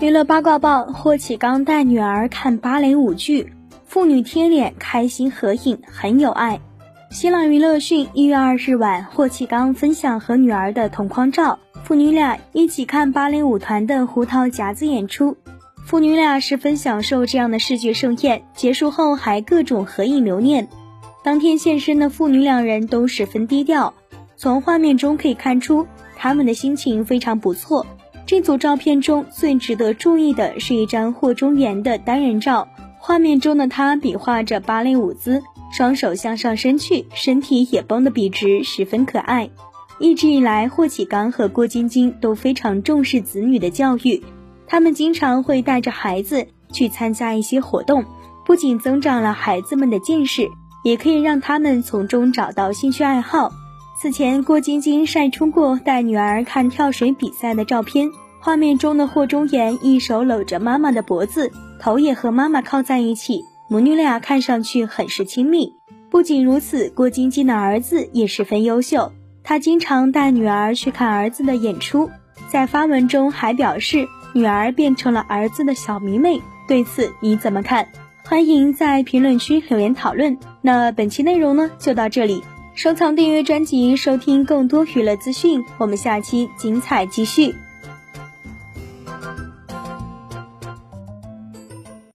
娱乐八卦报：霍启刚带女儿看芭蕾舞剧，父女贴脸开心合影，很有爱。新浪娱乐讯，一月二日晚，霍启刚分享和女儿的同框照，父女俩一起看芭蕾舞团的胡桃夹子演出，父女俩十分享受这样的视觉盛宴。结束后还各种合影留念。当天现身的父女两人都十分低调，从画面中可以看出他们的心情非常不错。这组照片中最值得注意的是一张霍中原的单人照，画面中的他比划着芭蕾舞姿，双手向上伸去，身体也绷得笔直，十分可爱。一直以来，霍启刚和郭晶晶都非常重视子女的教育，他们经常会带着孩子去参加一些活动，不仅增长了孩子们的见识，也可以让他们从中找到兴趣爱好。此前，郭晶晶晒出过带女儿看跳水比赛的照片，画面中的霍中言一手搂着妈妈的脖子，头也和妈妈靠在一起，母女俩看上去很是亲密。不仅如此，郭晶晶的儿子也十分优秀，他经常带女儿去看儿子的演出，在发文中还表示女儿变成了儿子的小迷妹。对此你怎么看？欢迎在评论区留言讨论。那本期内容呢，就到这里。收藏、订阅专辑，收听更多娱乐资讯。我们下期精彩继续。